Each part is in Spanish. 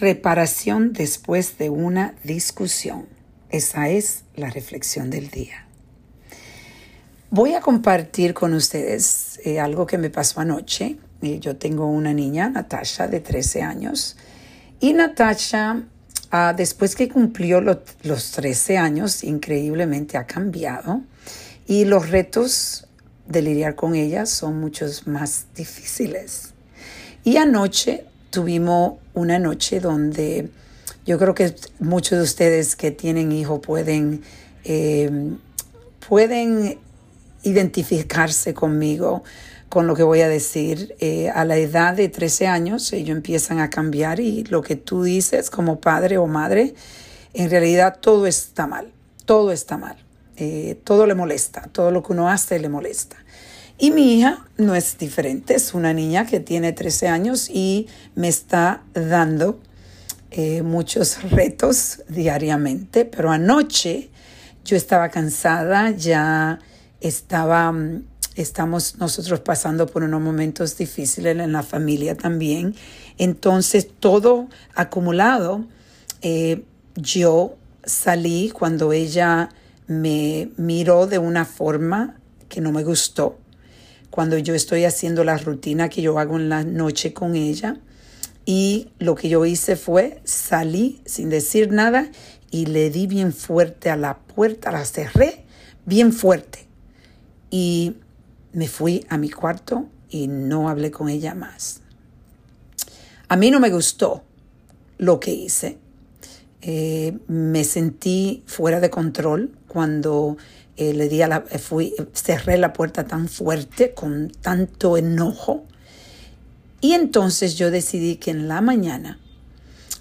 Reparación después de una discusión. Esa es la reflexión del día. Voy a compartir con ustedes eh, algo que me pasó anoche. Eh, yo tengo una niña, Natasha, de 13 años. Y Natasha, ah, después que cumplió los 13 años, increíblemente ha cambiado. Y los retos de lidiar con ella son muchos más difíciles. Y anoche tuvimos una noche donde yo creo que muchos de ustedes que tienen hijos pueden, eh, pueden identificarse conmigo con lo que voy a decir. Eh, a la edad de 13 años ellos empiezan a cambiar y lo que tú dices como padre o madre, en realidad todo está mal, todo está mal, eh, todo le molesta, todo lo que uno hace le molesta. Y mi hija no es diferente, es una niña que tiene 13 años y me está dando eh, muchos retos diariamente, pero anoche yo estaba cansada, ya estaba, mm, estamos nosotros pasando por unos momentos difíciles en la familia también, entonces todo acumulado, eh, yo salí cuando ella me miró de una forma que no me gustó cuando yo estoy haciendo la rutina que yo hago en la noche con ella. Y lo que yo hice fue salí sin decir nada y le di bien fuerte a la puerta, la cerré bien fuerte. Y me fui a mi cuarto y no hablé con ella más. A mí no me gustó lo que hice. Eh, me sentí fuera de control cuando eh, le di a la, eh, fui, cerré la puerta tan fuerte, con tanto enojo. Y entonces yo decidí que en la mañana,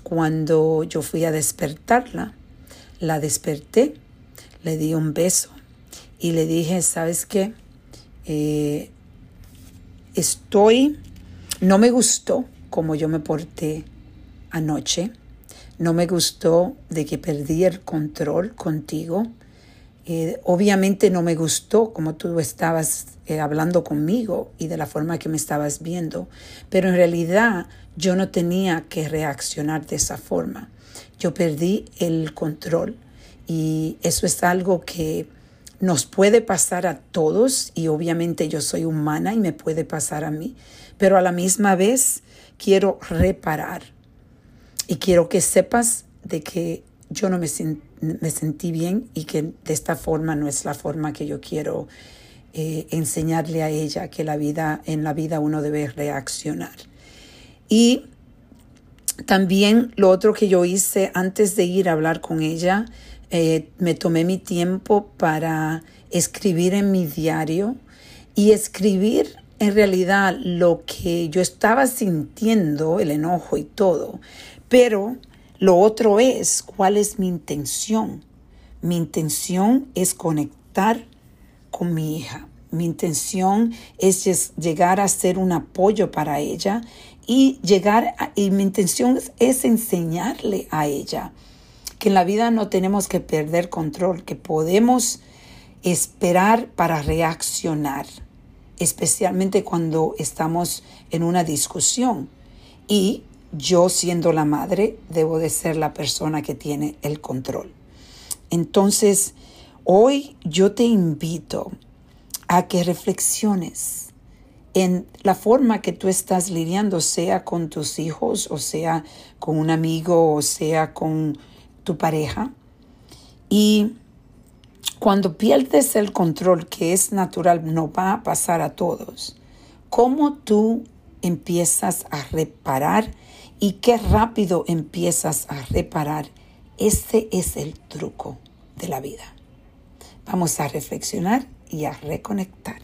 cuando yo fui a despertarla, la desperté, le di un beso y le dije, ¿sabes qué? Eh, estoy, no me gustó como yo me porté anoche, no me gustó de que perdí el control contigo, eh, obviamente no me gustó como tú estabas eh, hablando conmigo y de la forma que me estabas viendo, pero en realidad yo no tenía que reaccionar de esa forma. Yo perdí el control y eso es algo que nos puede pasar a todos y obviamente yo soy humana y me puede pasar a mí, pero a la misma vez quiero reparar y quiero que sepas de que yo no me, me sentí bien y que de esta forma no es la forma que yo quiero eh, enseñarle a ella que la vida, en la vida uno debe reaccionar. Y también lo otro que yo hice antes de ir a hablar con ella, eh, me tomé mi tiempo para escribir en mi diario y escribir en realidad lo que yo estaba sintiendo, el enojo y todo, pero lo otro es cuál es mi intención. Mi intención es conectar con mi hija. Mi intención es llegar a ser un apoyo para ella y llegar y mi intención es enseñarle a ella que en la vida no tenemos que perder control, que podemos esperar para reaccionar, especialmente cuando estamos en una discusión y yo siendo la madre debo de ser la persona que tiene el control. Entonces, hoy yo te invito a que reflexiones en la forma que tú estás lidiando, sea con tus hijos, o sea con un amigo, o sea con tu pareja. Y cuando pierdes el control, que es natural, no va a pasar a todos, ¿cómo tú empiezas a reparar y qué rápido empiezas a reparar. Ese es el truco de la vida. Vamos a reflexionar y a reconectar.